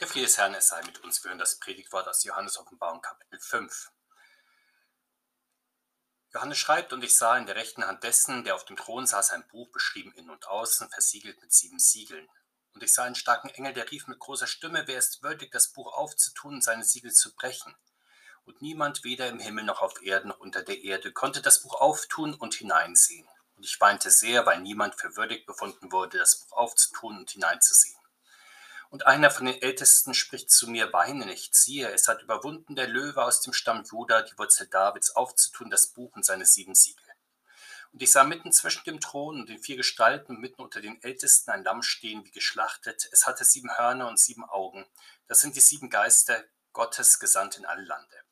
Der Friede des Herrn, es sei mit uns. Wir hören das Predigtwort aus Johannes Offenbarung Kapitel 5. Johannes schreibt, und ich sah in der rechten Hand dessen, der auf dem Thron saß, ein Buch beschrieben innen und außen, versiegelt mit sieben Siegeln. Und ich sah einen starken Engel, der rief mit großer Stimme, wer ist würdig, das Buch aufzutun und seine Siegel zu brechen? Und niemand, weder im Himmel noch auf Erden noch unter der Erde, konnte das Buch auftun und hineinsehen. Und ich weinte sehr, weil niemand für würdig befunden wurde, das Buch aufzutun und hineinzusehen. Und einer von den Ältesten spricht zu mir, weine nicht, siehe, es hat überwunden der Löwe aus dem Stamm Juda, die Wurzel Davids, aufzutun, das Buch und seine sieben Siegel. Und ich sah mitten zwischen dem Thron und den vier Gestalten, mitten unter den Ältesten, ein Lamm stehen, wie geschlachtet. Es hatte sieben Hörner und sieben Augen. Das sind die sieben Geister Gottes gesandt in alle Lande.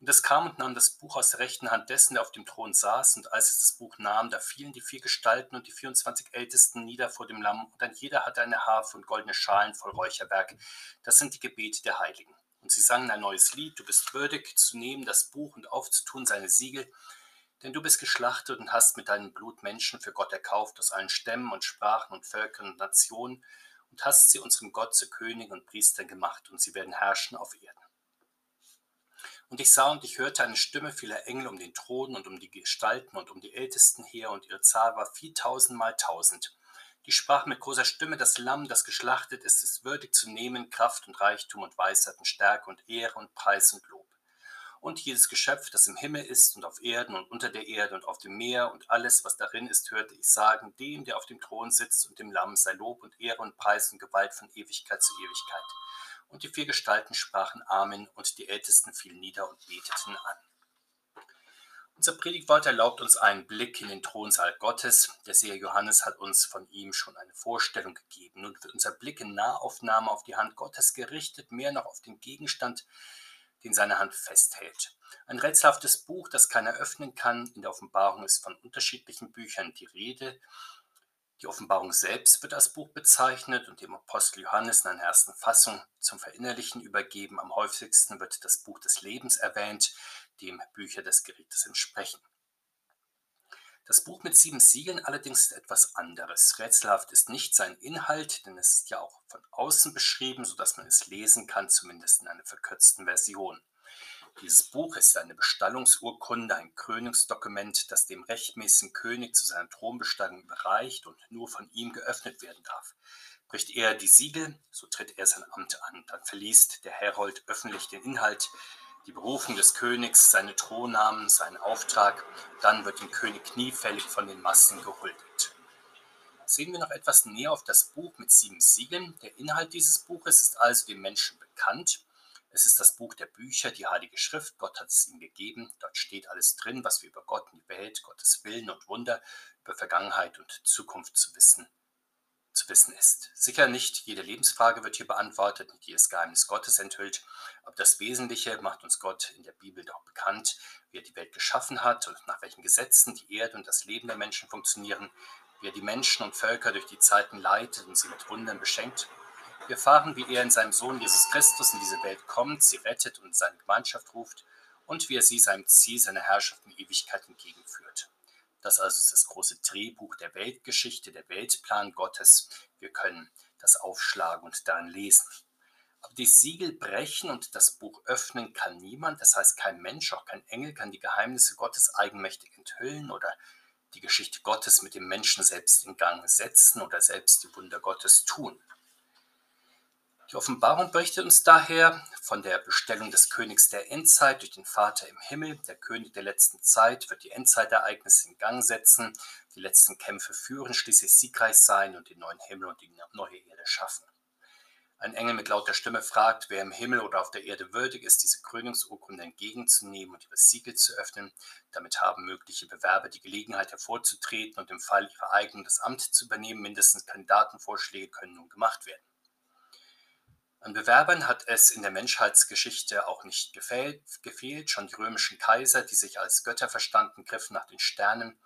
Und es kam und nahm das Buch aus der rechten Hand dessen, der auf dem Thron saß, und als es das Buch nahm, da fielen die vier Gestalten und die 24 Ältesten nieder vor dem Lamm, und ein jeder hatte eine Harfe und goldene Schalen voll Räucherwerk. Das sind die Gebete der Heiligen. Und sie sangen ein neues Lied, du bist würdig zu nehmen das Buch und aufzutun seine Siegel, denn du bist geschlachtet und hast mit deinem Blut Menschen für Gott erkauft aus allen Stämmen und Sprachen und Völkern und Nationen, und hast sie unserem Gott zu Königen und Priestern gemacht, und sie werden herrschen auf Erden. Und ich sah und ich hörte eine Stimme vieler Engel um den Thron und um die Gestalten und um die Ältesten her, und ihre Zahl war viertausendmal tausend. Die sprach mit großer Stimme, das Lamm, das geschlachtet ist, ist würdig zu nehmen, Kraft und Reichtum und Weisheit und Stärke und Ehre und Preis und Lob. Und jedes Geschöpf, das im Himmel ist und auf Erden und unter der Erde und auf dem Meer und alles, was darin ist, hörte ich sagen, dem, der auf dem Thron sitzt und dem Lamm sei Lob und Ehre und Preis und Gewalt von Ewigkeit zu Ewigkeit. Und die vier Gestalten sprachen Amen, und die Ältesten fielen nieder und beteten an. Unser Predigtwort erlaubt uns einen Blick in den Thronsaal Gottes. Der Seher Johannes hat uns von ihm schon eine Vorstellung gegeben. Nun wird unser Blick in Nahaufnahme auf die Hand Gottes gerichtet, mehr noch auf den Gegenstand, den seine Hand festhält. Ein rätselhaftes Buch, das keiner öffnen kann. In der Offenbarung ist von unterschiedlichen Büchern die Rede. Die Offenbarung selbst wird als Buch bezeichnet und dem Apostel Johannes in einer ersten Fassung zum Verinnerlichen übergeben. Am häufigsten wird das Buch des Lebens erwähnt, dem Bücher des Gerichtes entsprechen. Das Buch mit sieben Siegeln allerdings ist etwas anderes. Rätselhaft ist nicht sein Inhalt, denn es ist ja auch von außen beschrieben, sodass man es lesen kann, zumindest in einer verkürzten Version. Dieses Buch ist eine Bestallungsurkunde, ein Krönungsdokument, das dem rechtmäßigen König zu seiner Thronbestallung überreicht und nur von ihm geöffnet werden darf. Bricht er die Siegel, so tritt er sein Amt an. Dann verliest der Herold öffentlich den Inhalt, die Berufung des Königs, seine Thronnamen, seinen Auftrag. Dann wird dem König kniefällig von den Massen gehuldigt. Sehen wir noch etwas näher auf das Buch mit sieben Siegeln. Der Inhalt dieses Buches ist also dem Menschen bekannt. Es ist das Buch der Bücher, die Heilige Schrift. Gott hat es ihm gegeben. Dort steht alles drin, was wir über Gott und die Welt, Gottes Willen und Wunder, über Vergangenheit und Zukunft zu wissen, zu wissen ist. Sicher nicht jede Lebensfrage wird hier beantwortet, nicht jedes Geheimnis Gottes enthüllt, aber das Wesentliche macht uns Gott in der Bibel doch bekannt, wie er die Welt geschaffen hat und nach welchen Gesetzen die Erde und das Leben der Menschen funktionieren, wie er die Menschen und Völker durch die Zeiten leitet und sie mit Wundern beschenkt wir erfahren, wie er in seinem Sohn Jesus Christus in diese Welt kommt, sie rettet und seine Gemeinschaft ruft und wie er sie seinem Ziel, seiner Herrschaft in Ewigkeit entgegenführt. Das also ist das große Drehbuch der Weltgeschichte, der Weltplan Gottes. Wir können das aufschlagen und darin lesen. Aber die Siegel brechen und das Buch öffnen kann niemand. Das heißt, kein Mensch, auch kein Engel kann die Geheimnisse Gottes eigenmächtig enthüllen oder die Geschichte Gottes mit dem Menschen selbst in Gang setzen oder selbst die Wunder Gottes tun. Die Offenbarung berichtet uns daher von der Bestellung des Königs der Endzeit durch den Vater im Himmel. Der König der letzten Zeit wird die Endzeitereignisse in Gang setzen, die letzten Kämpfe führen, schließlich siegreich sein und den neuen Himmel und die neue Erde schaffen. Ein Engel mit lauter Stimme fragt, wer im Himmel oder auf der Erde würdig ist, diese Krönungsurkunde entgegenzunehmen und ihre Siegel zu öffnen. Damit haben mögliche Bewerber die Gelegenheit hervorzutreten und im Fall ihrer Eignung das Amt zu übernehmen. Mindestens Kandidatenvorschläge können nun gemacht werden. An Bewerbern hat es in der Menschheitsgeschichte auch nicht gefehlt. Schon die römischen Kaiser, die sich als Götter verstanden, griffen nach den Sternen.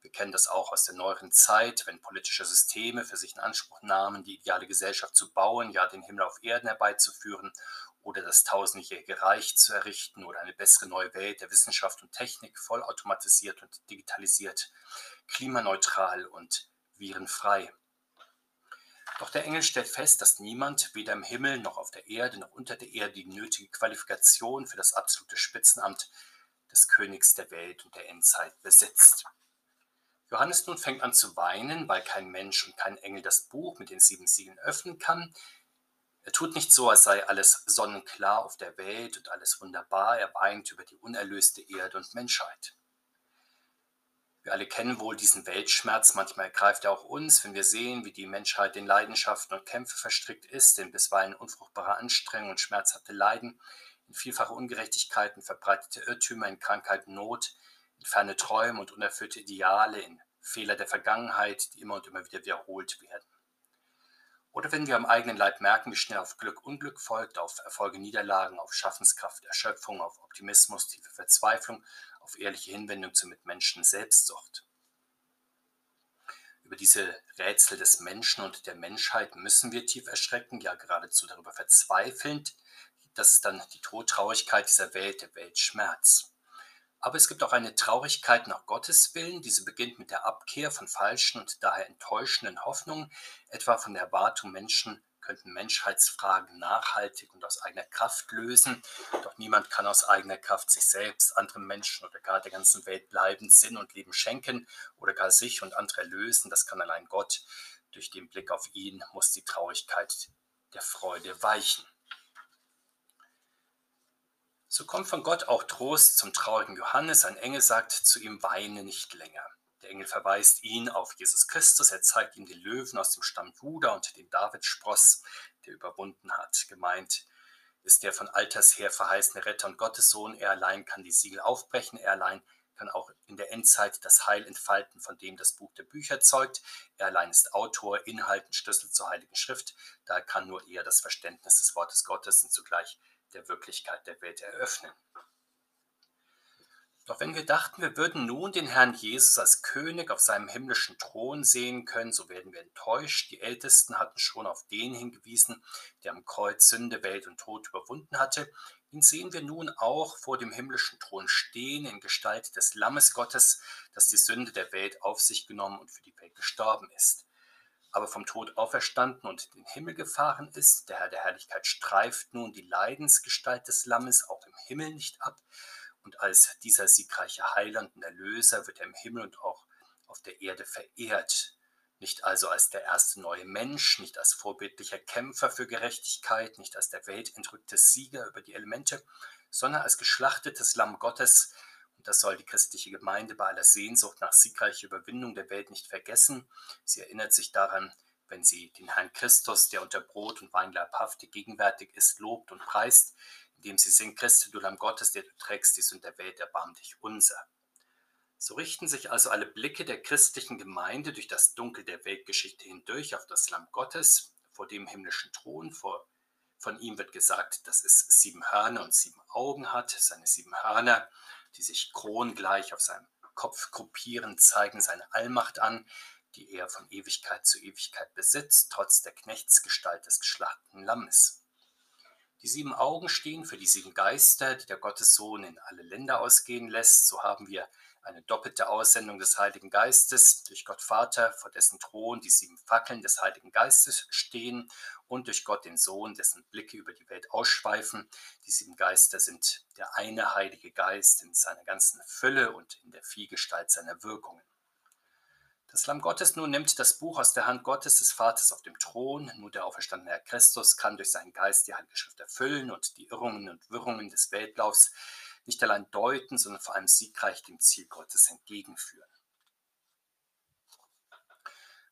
Wir kennen das auch aus der neueren Zeit, wenn politische Systeme für sich in Anspruch nahmen, die ideale Gesellschaft zu bauen, ja den Himmel auf Erden herbeizuführen oder das tausendjährige Reich zu errichten oder eine bessere neue Welt der Wissenschaft und Technik, vollautomatisiert und digitalisiert, klimaneutral und virenfrei. Doch der Engel stellt fest, dass niemand, weder im Himmel noch auf der Erde noch unter der Erde, die nötige Qualifikation für das absolute Spitzenamt des Königs der Welt und der Endzeit besitzt. Johannes nun fängt an zu weinen, weil kein Mensch und kein Engel das Buch mit den sieben Siegeln öffnen kann. Er tut nicht so, als sei alles sonnenklar auf der Welt und alles wunderbar. Er weint über die unerlöste Erde und Menschheit. Wir alle kennen wohl diesen Weltschmerz. Manchmal ergreift er auch uns, wenn wir sehen, wie die Menschheit in Leidenschaften und Kämpfe verstrickt ist, in bisweilen unfruchtbare Anstrengung und schmerzhafte Leiden, in vielfache Ungerechtigkeiten, verbreitete Irrtümer, in Krankheit, Not, in ferne Träume und unerfüllte Ideale, in Fehler der Vergangenheit, die immer und immer wieder wiederholt werden. Oder wenn wir am eigenen Leib merken, wie schnell auf Glück Unglück folgt, auf Erfolge Niederlagen, auf Schaffenskraft Erschöpfung, auf Optimismus tiefe Verzweiflung, auf ehrliche Hinwendung zur Mitmenschen Selbstsucht. Über diese Rätsel des Menschen und der Menschheit müssen wir tief erschrecken, ja geradezu darüber verzweifelnd, dass dann die Todtraurigkeit dieser Welt, der Weltschmerz. Aber es gibt auch eine Traurigkeit nach Gottes Willen. Diese beginnt mit der Abkehr von falschen und daher enttäuschenden Hoffnungen, etwa von der Erwartung, Menschen könnten Menschheitsfragen nachhaltig und aus eigener Kraft lösen. Doch niemand kann aus eigener Kraft sich selbst, anderen Menschen oder gar der ganzen Welt bleibend Sinn und Leben schenken oder gar sich und andere erlösen. Das kann allein Gott. Durch den Blick auf ihn muss die Traurigkeit der Freude weichen. So kommt von Gott auch Trost zum traurigen Johannes. Ein Engel sagt zu ihm, weine nicht länger. Der Engel verweist ihn auf Jesus Christus. Er zeigt ihm den Löwen aus dem Stamm Juda und den Davidspross, der überwunden hat. Gemeint ist der von alters her verheißene Retter und Gottessohn. Er allein kann die Siegel aufbrechen. Er allein kann auch in der Endzeit das Heil entfalten, von dem das Buch der Bücher zeugt. Er allein ist Autor, Inhalt und Schlüssel zur Heiligen Schrift. Daher kann nur er das Verständnis des Wortes Gottes und zugleich der Wirklichkeit der Welt eröffnen. Doch wenn wir dachten, wir würden nun den Herrn Jesus als König auf seinem himmlischen Thron sehen können, so werden wir enttäuscht. Die Ältesten hatten schon auf den hingewiesen, der am Kreuz Sünde, Welt und Tod überwunden hatte. Ihn sehen wir nun auch vor dem himmlischen Thron stehen in Gestalt des Lammes Gottes, das die Sünde der Welt auf sich genommen und für die Welt gestorben ist aber vom Tod auferstanden und in den Himmel gefahren ist. Der Herr der Herrlichkeit streift nun die Leidensgestalt des Lammes auch im Himmel nicht ab. Und als dieser siegreiche Heiland und Erlöser wird er im Himmel und auch auf der Erde verehrt. Nicht also als der erste neue Mensch, nicht als vorbildlicher Kämpfer für Gerechtigkeit, nicht als der weltentrückte Sieger über die Elemente, sondern als geschlachtetes Lamm Gottes, das soll die christliche Gemeinde bei aller Sehnsucht nach siegreicher Überwindung der Welt nicht vergessen. Sie erinnert sich daran, wenn sie den Herrn Christus, der unter Brot und Wein leibhaftig gegenwärtig ist, lobt und preist, indem sie singt, Christe, du Lamm Gottes, der du trägst die Sünd der Welt, erbarm dich unser. So richten sich also alle Blicke der christlichen Gemeinde durch das Dunkel der Weltgeschichte hindurch auf das Lamm Gottes vor dem himmlischen Thron. Vor, von ihm wird gesagt, dass es sieben Hörner und sieben Augen hat. Seine sieben Hörner die sich krongleich auf seinem Kopf gruppieren, zeigen seine Allmacht an, die er von Ewigkeit zu Ewigkeit besitzt, trotz der Knechtsgestalt des geschlachteten Lammes. Die sieben Augen stehen für die sieben Geister, die der Gottessohn in alle Länder ausgehen lässt. So haben wir eine doppelte Aussendung des Heiligen Geistes durch Gott Vater, vor dessen Thron die sieben Fackeln des Heiligen Geistes stehen und durch Gott den Sohn, dessen Blicke über die Welt ausschweifen. Die sieben Geister sind der eine Heilige Geist in seiner ganzen Fülle und in der Vielgestalt seiner Wirkungen. Das Lamm Gottes nun nimmt das Buch aus der Hand Gottes des Vaters auf dem Thron. Nur der auferstandene Herr Christus kann durch seinen Geist die Heilige Schrift erfüllen und die Irrungen und Wirrungen des Weltlaufs nicht allein deuten, sondern vor allem siegreich dem Ziel Gottes entgegenführen.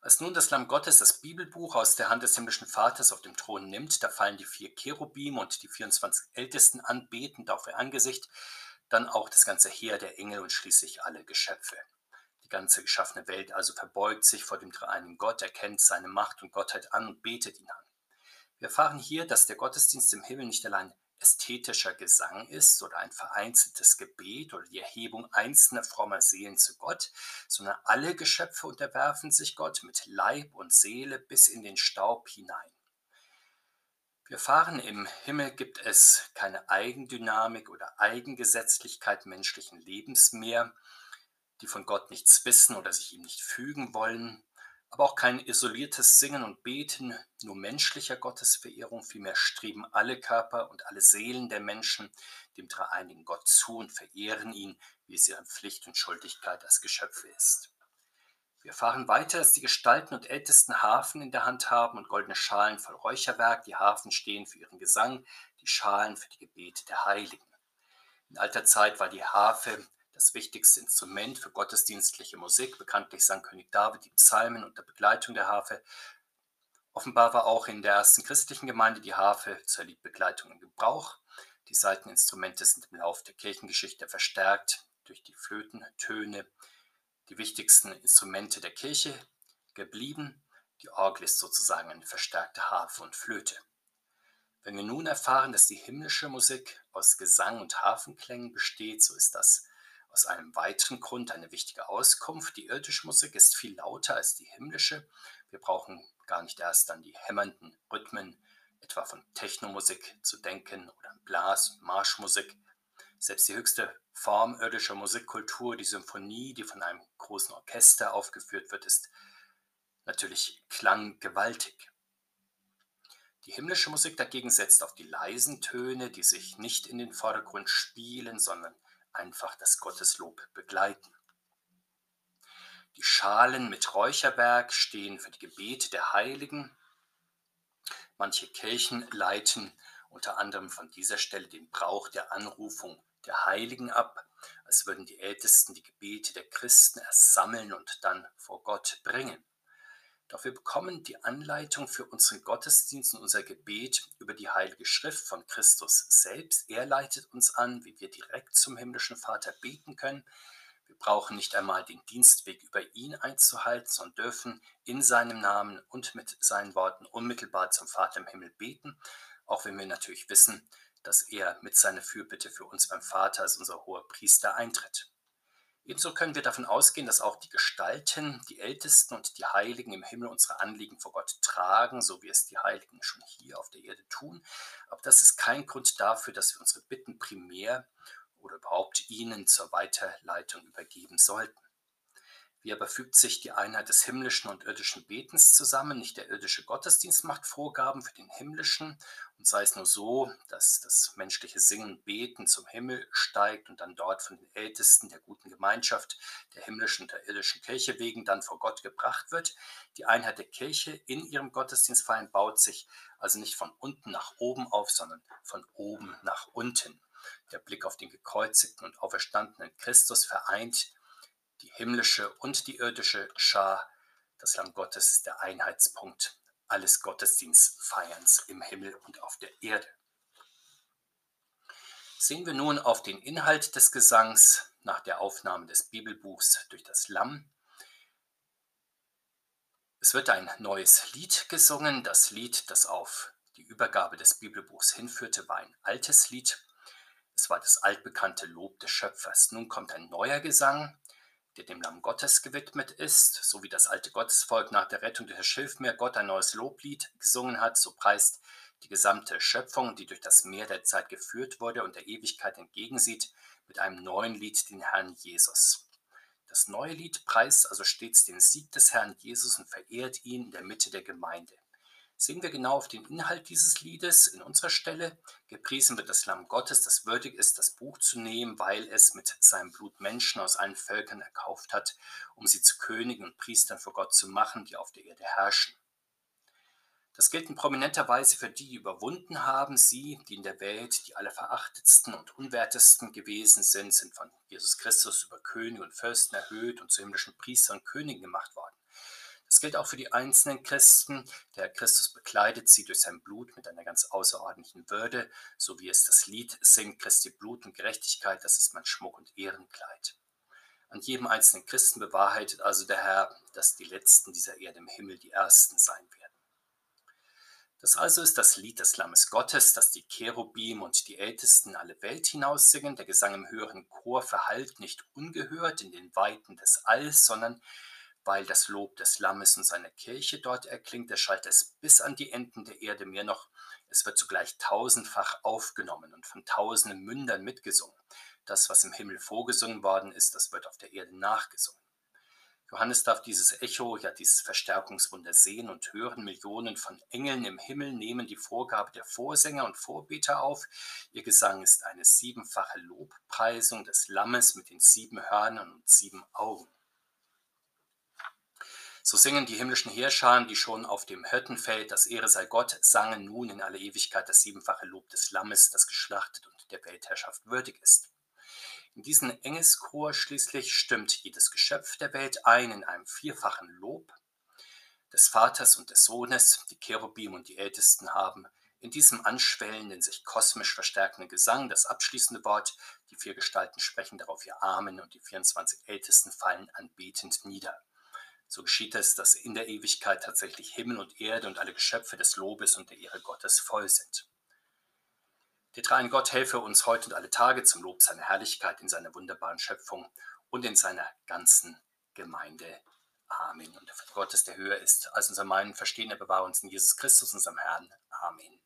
Als nun das Lamm Gottes das Bibelbuch aus der Hand des himmlischen Vaters auf dem Thron nimmt, da fallen die vier Cherubim und die 24 Ältesten anbetend auf ihr Angesicht, dann auch das ganze Heer der Engel und schließlich alle Geschöpfe. Die ganze geschaffene Welt also verbeugt sich vor dem dreieinigen Gott, erkennt seine Macht und Gottheit an und betet ihn an. Wir erfahren hier, dass der Gottesdienst im Himmel nicht allein ästhetischer Gesang ist oder ein vereinzeltes Gebet oder die Erhebung einzelner frommer Seelen zu Gott, sondern alle Geschöpfe unterwerfen sich Gott mit Leib und Seele bis in den Staub hinein. Wir erfahren, im Himmel gibt es keine Eigendynamik oder Eigengesetzlichkeit menschlichen Lebens mehr, die von Gott nichts wissen oder sich ihm nicht fügen wollen. aber auch kein isoliertes Singen und Beten nur menschlicher Gottesverehrung, vielmehr streben alle Körper und alle Seelen der Menschen dem dreieinigen Gott zu und verehren ihn, wie es ihre Pflicht und Schuldigkeit als Geschöpfe ist. Wir erfahren weiter, dass die Gestalten und Ältesten Hafen in der Hand haben und goldene Schalen voll Räucherwerk. Die Hafen stehen für ihren Gesang, die Schalen für die Gebete der Heiligen. In alter Zeit war die Harfe das wichtigste Instrument für gottesdienstliche Musik. Bekanntlich sang König David die Psalmen unter Begleitung der Harfe. Offenbar war auch in der ersten christlichen Gemeinde die Harfe zur Liedbegleitung in Gebrauch. Die Saiteninstrumente sind im Laufe der Kirchengeschichte verstärkt durch die Flötentöne, die wichtigsten Instrumente der Kirche geblieben. Die Orgel ist sozusagen eine verstärkte Harfe und Flöte. Wenn wir nun erfahren, dass die himmlische Musik aus Gesang und Hafenklängen besteht, so ist das aus einem weiteren Grund eine wichtige Auskunft. Die irdische Musik ist viel lauter als die himmlische. Wir brauchen gar nicht erst an die hämmernden Rhythmen, etwa von Technomusik zu denken oder Blas- und Marschmusik. Selbst die höchste Form irdischer Musikkultur, die Symphonie, die von einem großen Orchester aufgeführt wird, ist natürlich klanggewaltig. Die himmlische Musik dagegen setzt auf die leisen Töne, die sich nicht in den Vordergrund spielen, sondern einfach das Gotteslob begleiten. Die Schalen mit Räucherwerk stehen für die Gebete der Heiligen. Manche Kirchen leiten unter anderem von dieser Stelle den Brauch der Anrufung der Heiligen ab, als würden die Ältesten die Gebete der Christen erst sammeln und dann vor Gott bringen. Doch wir bekommen die Anleitung für unseren Gottesdienst und unser Gebet über die Heilige Schrift von Christus selbst. Er leitet uns an, wie wir direkt zum himmlischen Vater beten können. Wir brauchen nicht einmal den Dienstweg über ihn einzuhalten, sondern dürfen in seinem Namen und mit seinen Worten unmittelbar zum Vater im Himmel beten, auch wenn wir natürlich wissen, dass er mit seiner Fürbitte für uns beim Vater als unser hoher Priester eintritt. Ebenso können wir davon ausgehen, dass auch die Gestalten, die Ältesten und die Heiligen im Himmel unsere Anliegen vor Gott tragen, so wie es die Heiligen schon hier auf der Erde tun. Aber das ist kein Grund dafür, dass wir unsere Bitten primär oder überhaupt ihnen zur Weiterleitung übergeben sollten. Wie aber fügt sich die Einheit des himmlischen und irdischen Betens zusammen? Nicht der irdische Gottesdienst macht Vorgaben für den himmlischen und sei es nur so, dass das menschliche Singen und Beten zum Himmel steigt und dann dort von den Ältesten der guten Gemeinschaft der himmlischen und der irdischen Kirche wegen dann vor Gott gebracht wird. Die Einheit der Kirche in ihrem Gottesdienstfeiern baut sich also nicht von unten nach oben auf, sondern von oben nach unten. Der Blick auf den gekreuzigten und auferstandenen Christus vereint die himmlische und die irdische Schar, das Lamm Gottes ist der Einheitspunkt alles Gottesdienstfeierns im Himmel und auf der Erde. Sehen wir nun auf den Inhalt des Gesangs nach der Aufnahme des Bibelbuchs durch das Lamm. Es wird ein neues Lied gesungen. Das Lied, das auf die Übergabe des Bibelbuchs hinführte, war ein altes Lied. Es war das altbekannte Lob des Schöpfers. Nun kommt ein neuer Gesang, der dem Lamm Gottes gewidmet ist, so wie das alte Gottesvolk nach der Rettung durch das Schilfmeer Gott ein neues Loblied gesungen hat, so preist die gesamte Schöpfung, die durch das Meer der Zeit geführt wurde und der Ewigkeit entgegensieht, mit einem neuen Lied den Herrn Jesus. Das neue Lied preist also stets den Sieg des Herrn Jesus und verehrt ihn in der Mitte der Gemeinde sehen wir genau auf den Inhalt dieses Liedes in unserer Stelle. Gepriesen wird das Lamm Gottes, das würdig ist, das Buch zu nehmen, weil es mit seinem Blut Menschen aus allen Völkern erkauft hat, um sie zu Königen und Priestern vor Gott zu machen, die auf der Erde herrschen. Das gilt in prominenter Weise für die, die überwunden haben. Sie, die in der Welt die allerverachtetsten und unwertesten gewesen sind, sind von Jesus Christus über Könige und Fürsten erhöht und zu himmlischen Priestern und Königen gemacht worden. Das gilt auch für die einzelnen Christen. Der Christus bekleidet sie durch sein Blut mit einer ganz außerordentlichen Würde, so wie es das Lied singt, Christi Blut und Gerechtigkeit, das ist mein Schmuck und Ehrenkleid. An jedem einzelnen Christen bewahrheitet also der Herr, dass die Letzten dieser Erde im Himmel die Ersten sein werden. Das also ist das Lied des Lammes Gottes, das die Cherubim und die Ältesten in alle Welt hinaus singen. Der Gesang im höheren Chor verhallt nicht ungehört in den Weiten des Alls, sondern weil das Lob des Lammes und seiner Kirche dort erklingt, erschallt es bis an die Enden der Erde mehr noch. Es wird zugleich tausendfach aufgenommen und von tausenden Mündern mitgesungen. Das, was im Himmel vorgesungen worden ist, das wird auf der Erde nachgesungen. Johannes darf dieses Echo, ja dieses Verstärkungswunder sehen und hören. Millionen von Engeln im Himmel nehmen die Vorgabe der Vorsänger und Vorbeter auf. Ihr Gesang ist eine siebenfache Lobpreisung des Lammes mit den sieben Hörnern und sieben Augen. So singen die himmlischen Heerscharen, die schon auf dem Hirtenfeld, das Ehre sei Gott, sangen nun in alle Ewigkeit das siebenfache Lob des Lammes, das geschlachtet und der Weltherrschaft würdig ist. In diesen Engelschor schließlich stimmt jedes Geschöpf der Welt ein in einem vierfachen Lob des Vaters und des Sohnes, die Cherubim und die Ältesten haben in diesem anschwellenden, sich kosmisch verstärkenden Gesang das abschließende Wort, die vier Gestalten sprechen darauf ihr Amen und die 24 Ältesten fallen anbetend nieder. So geschieht es, dass in der Ewigkeit tatsächlich Himmel und Erde und alle Geschöpfe des Lobes und der Ehre Gottes voll sind. Der dreien Gott helfe uns heute und alle Tage zum Lob seiner Herrlichkeit in seiner wunderbaren Schöpfung und in seiner ganzen Gemeinde. Amen. Und der Gottes, der höher ist als unser Meinen, Verstehen, er bewahre uns in Jesus Christus, unserem Herrn. Amen.